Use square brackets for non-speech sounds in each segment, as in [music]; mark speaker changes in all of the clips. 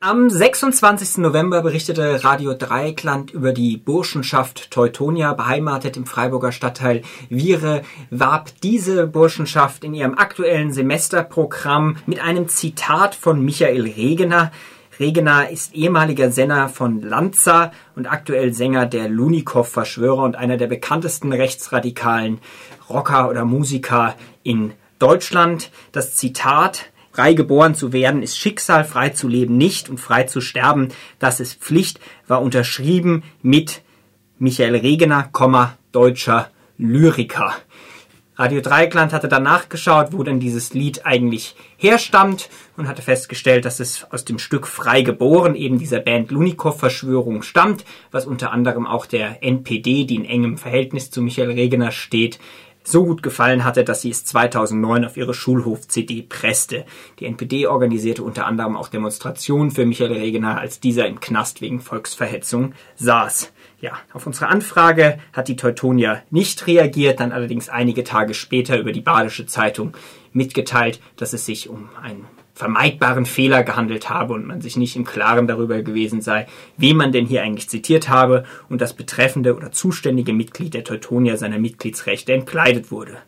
Speaker 1: Am 26. November berichtete Radio Dreieckland über die Burschenschaft Teutonia, beheimatet im Freiburger Stadtteil Viere, warb diese Burschenschaft in ihrem aktuellen Semesterprogramm mit einem Zitat von Michael Regener. Regener ist ehemaliger Sänger von Lanza und aktuell Sänger der Lunikow-Verschwörer und einer der bekanntesten rechtsradikalen Rocker oder Musiker in Deutschland. Das Zitat Frei geboren zu werden ist Schicksal, frei zu leben nicht und frei zu sterben, das ist Pflicht, war unterschrieben mit Michael Regener, deutscher Lyriker. Radio Dreieckland hatte dann nachgeschaut, wo denn dieses Lied eigentlich herstammt und hatte festgestellt, dass es aus dem Stück Frei geboren, eben dieser Band Lunikow-Verschwörung stammt, was unter anderem auch der NPD, die in engem Verhältnis zu Michael Regener steht, so gut gefallen hatte, dass sie es 2009 auf ihre Schulhof-CD presste. Die NPD organisierte unter anderem auch Demonstrationen für Michael Regener, als dieser im Knast wegen Volksverhetzung saß. Ja, auf unsere Anfrage hat die Teutonia nicht reagiert, dann allerdings einige Tage später über die Badische Zeitung mitgeteilt, dass es sich um ein vermeidbaren Fehler gehandelt habe und man sich nicht im Klaren darüber gewesen sei, wem man denn hier eigentlich zitiert habe und das betreffende oder zuständige Mitglied der Teutonia seiner Mitgliedsrechte entkleidet wurde.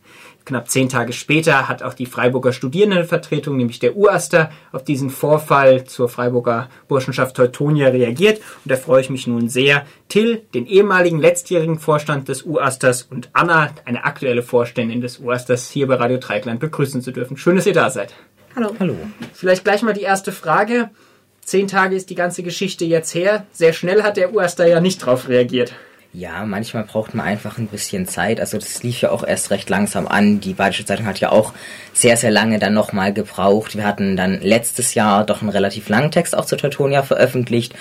Speaker 1: Knapp zehn Tage später hat auch die Freiburger Studierendenvertretung, nämlich der UASter, auf diesen Vorfall zur Freiburger Burschenschaft Teutonia reagiert. Und da freue ich mich nun sehr, Till, den ehemaligen letztjährigen Vorstand des UASters und Anna, eine aktuelle Vorständin des UASters, hier bei Radio Dreikland begrüßen zu dürfen. Schön, dass ihr da seid.
Speaker 2: Hallo.
Speaker 1: Hallo. Vielleicht gleich mal die erste Frage. Zehn Tage ist die ganze Geschichte jetzt her. Sehr schnell hat der UAStA ja nicht drauf reagiert.
Speaker 2: Ja, manchmal braucht man einfach ein bisschen Zeit. Also das lief ja auch erst recht langsam an. Die Badische Zeitung hat ja auch sehr, sehr lange dann nochmal gebraucht. Wir hatten dann letztes Jahr doch einen relativ langen Text auch zu Teutonia veröffentlicht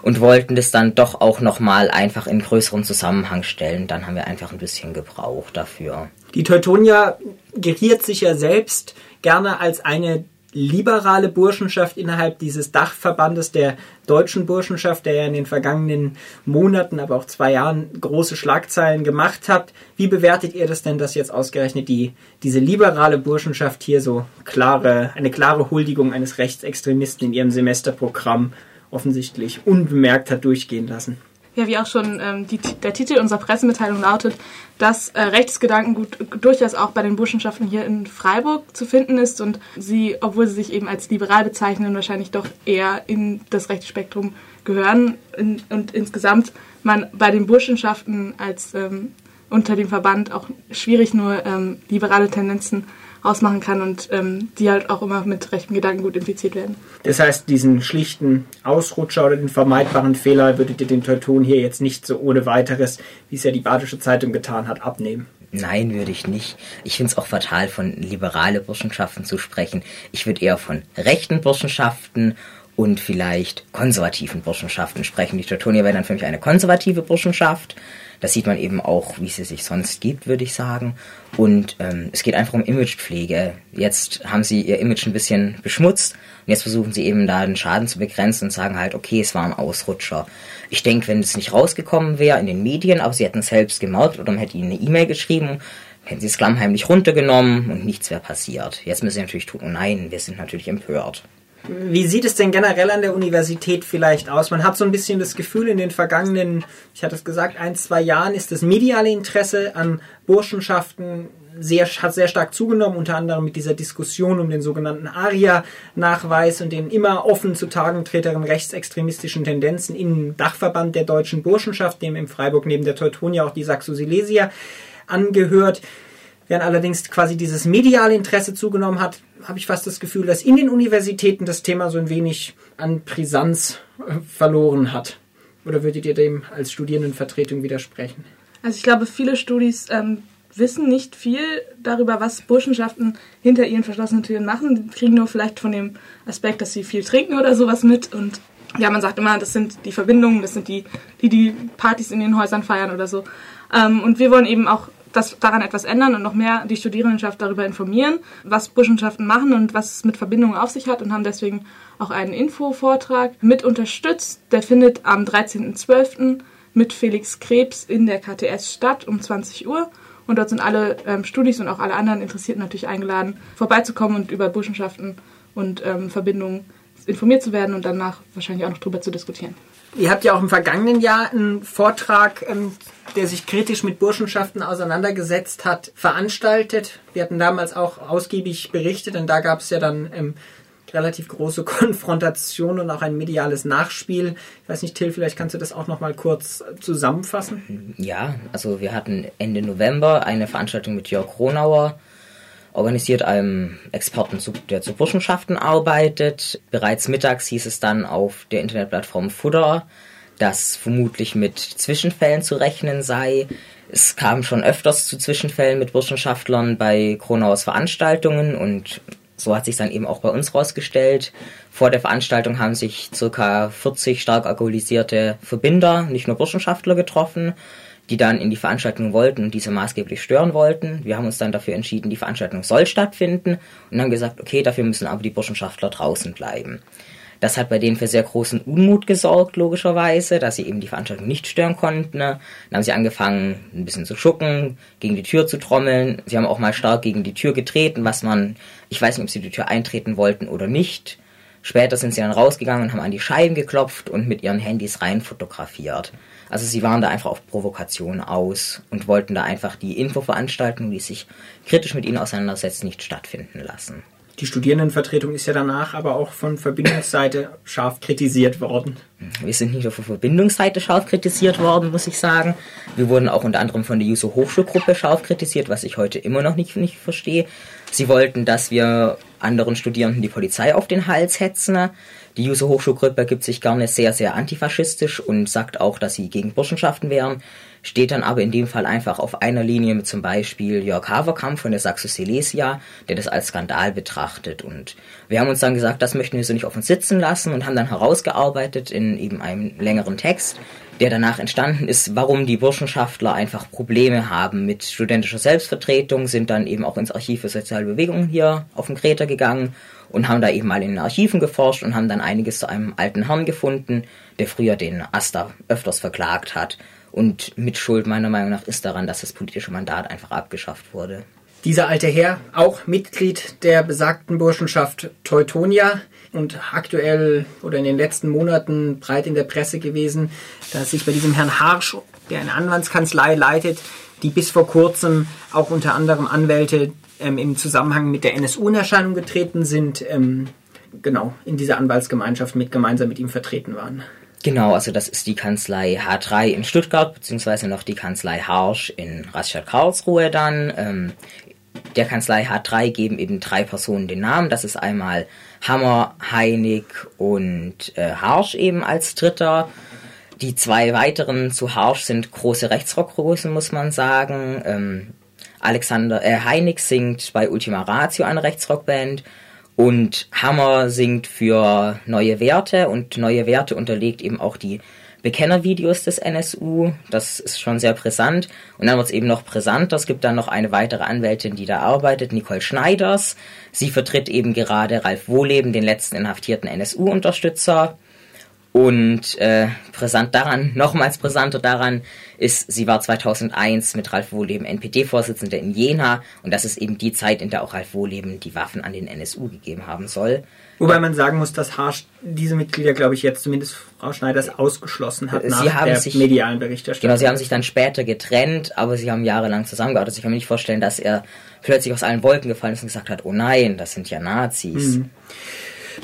Speaker 2: und wollten das dann doch auch nochmal einfach in größeren Zusammenhang stellen. Dann haben wir einfach ein bisschen gebraucht dafür.
Speaker 1: Die Teutonia geriert sich ja selbst gerne als eine liberale Burschenschaft innerhalb dieses Dachverbandes der deutschen Burschenschaft, der ja in den vergangenen Monaten, aber auch zwei Jahren große Schlagzeilen gemacht hat. Wie bewertet ihr das denn, dass jetzt ausgerechnet die, diese liberale Burschenschaft hier so klare, eine klare Huldigung eines Rechtsextremisten in ihrem Semesterprogramm offensichtlich unbemerkt hat durchgehen lassen?
Speaker 3: Ja, wie auch schon ähm, die, der Titel unserer Pressemitteilung lautet, dass äh, Rechtsgedankengut durchaus auch bei den Burschenschaften hier in Freiburg zu finden ist und sie, obwohl sie sich eben als liberal bezeichnen, wahrscheinlich doch eher in das Rechtsspektrum gehören in, und insgesamt man bei den Burschenschaften als ähm, unter dem Verband auch schwierig nur ähm, liberale Tendenzen ausmachen kann und ähm, die halt auch immer mit rechten Gedanken gut infiziert werden.
Speaker 1: Das heißt, diesen schlichten Ausrutscher oder den vermeidbaren Fehler würdet ihr den Teuton hier jetzt nicht so ohne weiteres, wie es ja die Badische Zeitung getan hat, abnehmen?
Speaker 2: Nein, würde ich nicht. Ich finde es auch fatal, von liberale Burschenschaften zu sprechen. Ich würde eher von rechten Burschenschaften und vielleicht konservativen Burschenschaften sprechen. Die Teutonia wäre dann für mich eine konservative Burschenschaft das sieht man eben auch, wie es sich sonst gibt, würde ich sagen. Und ähm, es geht einfach um Imagepflege. Jetzt haben sie ihr Image ein bisschen beschmutzt und jetzt versuchen sie eben da den Schaden zu begrenzen und sagen halt, okay, es war ein Ausrutscher. Ich denke, wenn es nicht rausgekommen wäre in den Medien, aber sie hätten es selbst gemerkt oder man hätte ihnen eine E-Mail geschrieben, hätten sie es klammheimlich runtergenommen und nichts wäre passiert. Jetzt müssen sie natürlich tun, oh nein, wir sind natürlich empört.
Speaker 1: Wie sieht es denn generell an der Universität vielleicht aus? Man hat so ein bisschen das Gefühl, in den vergangenen, ich hatte es gesagt, ein, zwei Jahren ist das mediale Interesse an Burschenschaften sehr, hat sehr stark zugenommen, unter anderem mit dieser Diskussion um den sogenannten ARIA-Nachweis und den immer offen zutage treteren rechtsextremistischen Tendenzen im Dachverband der deutschen Burschenschaft, dem im Freiburg neben der Teutonia auch die Saxo Silesia angehört. Während allerdings quasi dieses mediale Interesse zugenommen hat, habe ich fast das Gefühl, dass in den Universitäten das Thema so ein wenig an Brisanz äh, verloren hat. Oder würdet ihr dem als Studierendenvertretung widersprechen?
Speaker 3: Also ich glaube, viele Studis ähm, wissen nicht viel darüber, was Burschenschaften hinter ihren verschlossenen Türen machen. Die kriegen nur vielleicht von dem Aspekt, dass sie viel trinken oder sowas mit. Und ja, man sagt immer, das sind die Verbindungen, das sind die, die die Partys in den Häusern feiern oder so. Ähm, und wir wollen eben auch das daran etwas ändern und noch mehr die Studierendenschaft darüber informieren, was Burschenschaften machen und was es mit Verbindungen auf sich hat und haben deswegen auch einen Infovortrag mit unterstützt. Der findet am 13.12. mit Felix Krebs in der KTS statt um 20 Uhr. Und dort sind alle ähm, Studis und auch alle anderen Interessierten natürlich eingeladen, vorbeizukommen und über Burschenschaften und ähm, Verbindungen informiert zu werden und danach wahrscheinlich auch noch drüber zu diskutieren.
Speaker 1: Ihr habt ja auch im vergangenen Jahr einen Vortrag, ähm, der sich kritisch mit Burschenschaften auseinandergesetzt hat, veranstaltet. Wir hatten damals auch ausgiebig berichtet und da gab es ja dann ähm, relativ große [laughs] Konfrontation und auch ein mediales Nachspiel. Ich weiß nicht, Till, vielleicht kannst du das auch noch mal kurz zusammenfassen.
Speaker 2: Ja, also wir hatten Ende November eine Veranstaltung mit Jörg Kronauer, organisiert einem Experten, der zu Burschenschaften arbeitet. Bereits mittags hieß es dann auf der Internetplattform Fudder, dass vermutlich mit Zwischenfällen zu rechnen sei. Es kam schon öfters zu Zwischenfällen mit Burschenschaftlern bei Kronauers Veranstaltungen und so hat sich dann eben auch bei uns rausgestellt. Vor der Veranstaltung haben sich circa 40 stark alkoholisierte Verbinder, nicht nur Burschenschaftler getroffen die dann in die Veranstaltung wollten und diese maßgeblich stören wollten. Wir haben uns dann dafür entschieden, die Veranstaltung soll stattfinden und haben gesagt, okay, dafür müssen aber die Burschenschaftler draußen bleiben. Das hat bei denen für sehr großen Unmut gesorgt, logischerweise, dass sie eben die Veranstaltung nicht stören konnten. Dann haben sie angefangen, ein bisschen zu schucken, gegen die Tür zu trommeln. Sie haben auch mal stark gegen die Tür getreten, was man, ich weiß nicht, ob sie die Tür eintreten wollten oder nicht. Später sind sie dann rausgegangen und haben an die Scheiben geklopft und mit ihren Handys rein fotografiert. Also sie waren da einfach auf Provokation aus und wollten da einfach die Infoveranstaltung, die sich kritisch mit ihnen auseinandersetzt, nicht stattfinden lassen.
Speaker 1: Die Studierendenvertretung ist ja danach aber auch von Verbindungsseite scharf kritisiert worden.
Speaker 2: Wir sind nicht nur von Verbindungsseite scharf kritisiert worden, muss ich sagen. Wir wurden auch unter anderem von der Juso Hochschulgruppe scharf kritisiert, was ich heute immer noch nicht, nicht verstehe. Sie wollten, dass wir anderen Studierenden die Polizei auf den Hals hetzen. Die User Hochschulgruppe gibt sich gerne sehr, sehr antifaschistisch und sagt auch, dass sie gegen Burschenschaften wären, steht dann aber in dem Fall einfach auf einer Linie mit zum Beispiel Jörg Haverkamp von der Saxo Silesia, der das als Skandal betrachtet. Und wir haben uns dann gesagt, das möchten wir so nicht auf uns sitzen lassen und haben dann herausgearbeitet in eben einem längeren Text, der danach entstanden ist, warum die Burschenschaftler einfach Probleme haben mit studentischer Selbstvertretung, sind dann eben auch ins Archiv für soziale Bewegungen hier auf dem Kreta gegangen und haben da eben mal in den Archiven geforscht und haben dann einiges zu einem alten Herrn gefunden, der früher den Asta öfters verklagt hat. Und Mitschuld meiner Meinung nach ist daran, dass das politische Mandat einfach abgeschafft wurde.
Speaker 1: Dieser alte Herr, auch Mitglied der besagten Burschenschaft Teutonia und aktuell oder in den letzten Monaten breit in der Presse gewesen, dass sich bei diesem Herrn Harsch, der eine Anwaltskanzlei leitet, die bis vor kurzem auch unter anderem Anwälte ähm, im Zusammenhang mit der NSU in Erscheinung getreten sind, ähm, genau, in dieser Anwaltsgemeinschaft mit gemeinsam mit ihm vertreten waren.
Speaker 2: Genau, also das ist die Kanzlei H3 in Stuttgart, beziehungsweise noch die Kanzlei Harsch in Rastatt-Karlsruhe dann. Ähm, der Kanzlei H3 geben eben drei Personen den Namen. Das ist einmal Hammer, Heinig und äh, Harsch eben als Dritter. Die zwei weiteren zu Harsch sind große Rechtsrockgrößen, muss man sagen. Ähm, Alexander äh, Heinig singt bei Ultima Ratio eine Rechtsrockband und Hammer singt für Neue Werte und Neue Werte unterlegt eben auch die Bekennervideos des NSU. Das ist schon sehr brisant. Und dann wird es eben noch brisanter. Es gibt dann noch eine weitere Anwältin, die da arbeitet, Nicole Schneiders. Sie vertritt eben gerade Ralf Wohleben, den letzten inhaftierten NSU-Unterstützer. Und äh, brisant daran, [laughs] nochmals brisanter daran, ist, sie war 2001 mit Ralf Wohleben NPD-Vorsitzende in Jena und das ist eben die Zeit, in der auch Ralf Wohleben die Waffen an den NSU gegeben haben soll.
Speaker 1: Wobei man sagen muss, dass Harsch diese Mitglieder, glaube ich, jetzt zumindest Frau Schneiders ausgeschlossen hat
Speaker 2: sie
Speaker 1: nach
Speaker 2: haben
Speaker 1: der
Speaker 2: sich,
Speaker 1: medialen Berichterstattung.
Speaker 2: Genau, sie haben sich dann später getrennt, aber sie haben jahrelang zusammengearbeitet. Ich kann mir nicht vorstellen, dass er plötzlich aus allen Wolken gefallen ist und gesagt hat, oh nein, das sind ja Nazis.
Speaker 1: Mhm.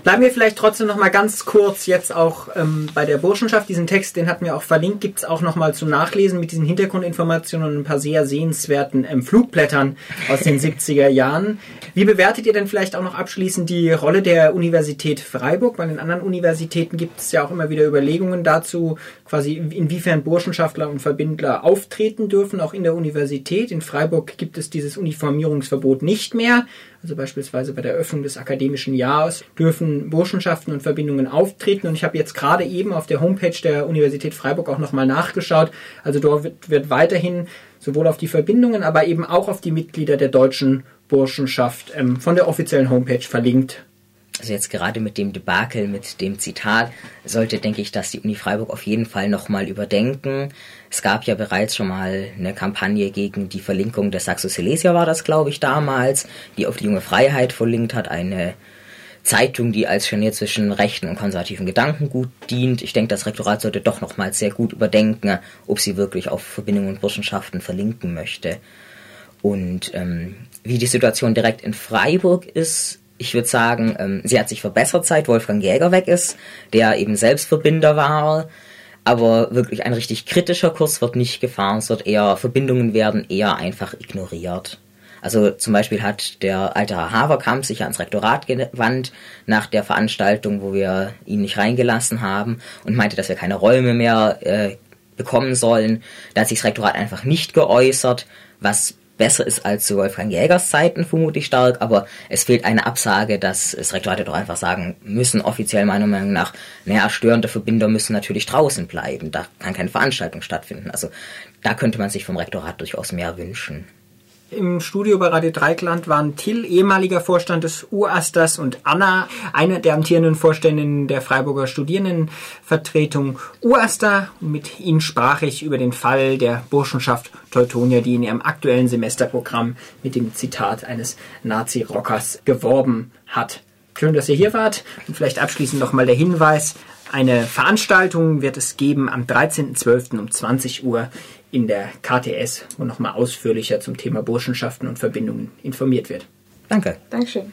Speaker 1: Bleiben wir vielleicht trotzdem noch mal ganz kurz jetzt auch ähm, bei der Burschenschaft. Diesen Text, den hatten wir auch verlinkt, gibt es auch noch mal zum Nachlesen mit diesen Hintergrundinformationen und ein paar sehr sehenswerten ähm, Flugblättern aus den 70er Jahren. Wie bewertet ihr denn vielleicht auch noch abschließend die Rolle der Universität Freiburg? Bei den anderen Universitäten gibt es ja auch immer wieder Überlegungen dazu, quasi inwiefern Burschenschaftler und Verbindler auftreten dürfen, auch in der Universität. In Freiburg gibt es dieses Uniformierungsverbot nicht mehr. Also beispielsweise bei der Öffnung des akademischen Jahres dürfen Burschenschaften und Verbindungen auftreten. Und ich habe jetzt gerade eben auf der Homepage der Universität Freiburg auch nochmal nachgeschaut. Also dort wird, wird weiterhin sowohl auf die Verbindungen, aber eben auch auf die Mitglieder der deutschen Burschenschaft ähm, von der offiziellen Homepage verlinkt
Speaker 2: also jetzt gerade mit dem Debakel, mit dem Zitat, sollte, denke ich, dass die Uni Freiburg auf jeden Fall nochmal überdenken. Es gab ja bereits schon mal eine Kampagne gegen die Verlinkung der Saxo Silesia war das, glaube ich, damals, die auf die junge Freiheit verlinkt hat, eine Zeitung, die als Scharnier zwischen rechten und konservativen Gedankengut dient. Ich denke, das Rektorat sollte doch nochmals sehr gut überdenken, ob sie wirklich auf Verbindungen und Burschenschaften verlinken möchte. Und ähm, wie die Situation direkt in Freiburg ist, ich würde sagen, ähm, sie hat sich verbessert, seit Wolfgang Jäger weg ist, der eben selbst Verbinder war. Aber wirklich ein richtig kritischer Kurs wird nicht gefahren. Es wird eher, Verbindungen werden eher einfach ignoriert. Also zum Beispiel hat der alte Herr Haverkamp sich ans Rektorat gewandt nach der Veranstaltung, wo wir ihn nicht reingelassen haben und meinte, dass wir keine Räume mehr äh, bekommen sollen. Da hat sich das Rektorat einfach nicht geäußert, was besser ist als zu Wolfgang Jägers Zeiten, vermute ich stark, aber es fehlt eine Absage, dass das Rektorat doch einfach sagen müssen, offiziell meiner Meinung nach, naja, störende Verbinder müssen natürlich draußen bleiben, da kann keine Veranstaltung stattfinden. Also da könnte man sich vom Rektorat durchaus mehr wünschen.
Speaker 1: Im Studio bei Radio Dreikland waren Till, ehemaliger Vorstand des UASTAS und Anna, eine der amtierenden Vorständinnen der Freiburger Studierendenvertretung UASTA. Mit ihnen sprach ich über den Fall der Burschenschaft Teutonia, die in ihrem aktuellen Semesterprogramm mit dem Zitat eines Nazi-Rockers geworben hat. Schön, dass ihr hier wart. Und vielleicht abschließend nochmal der Hinweis. Eine Veranstaltung wird es geben am 13.12. um 20 Uhr in der KTS, wo nochmal ausführlicher zum Thema Burschenschaften und Verbindungen informiert wird.
Speaker 2: Danke.
Speaker 3: Dankeschön.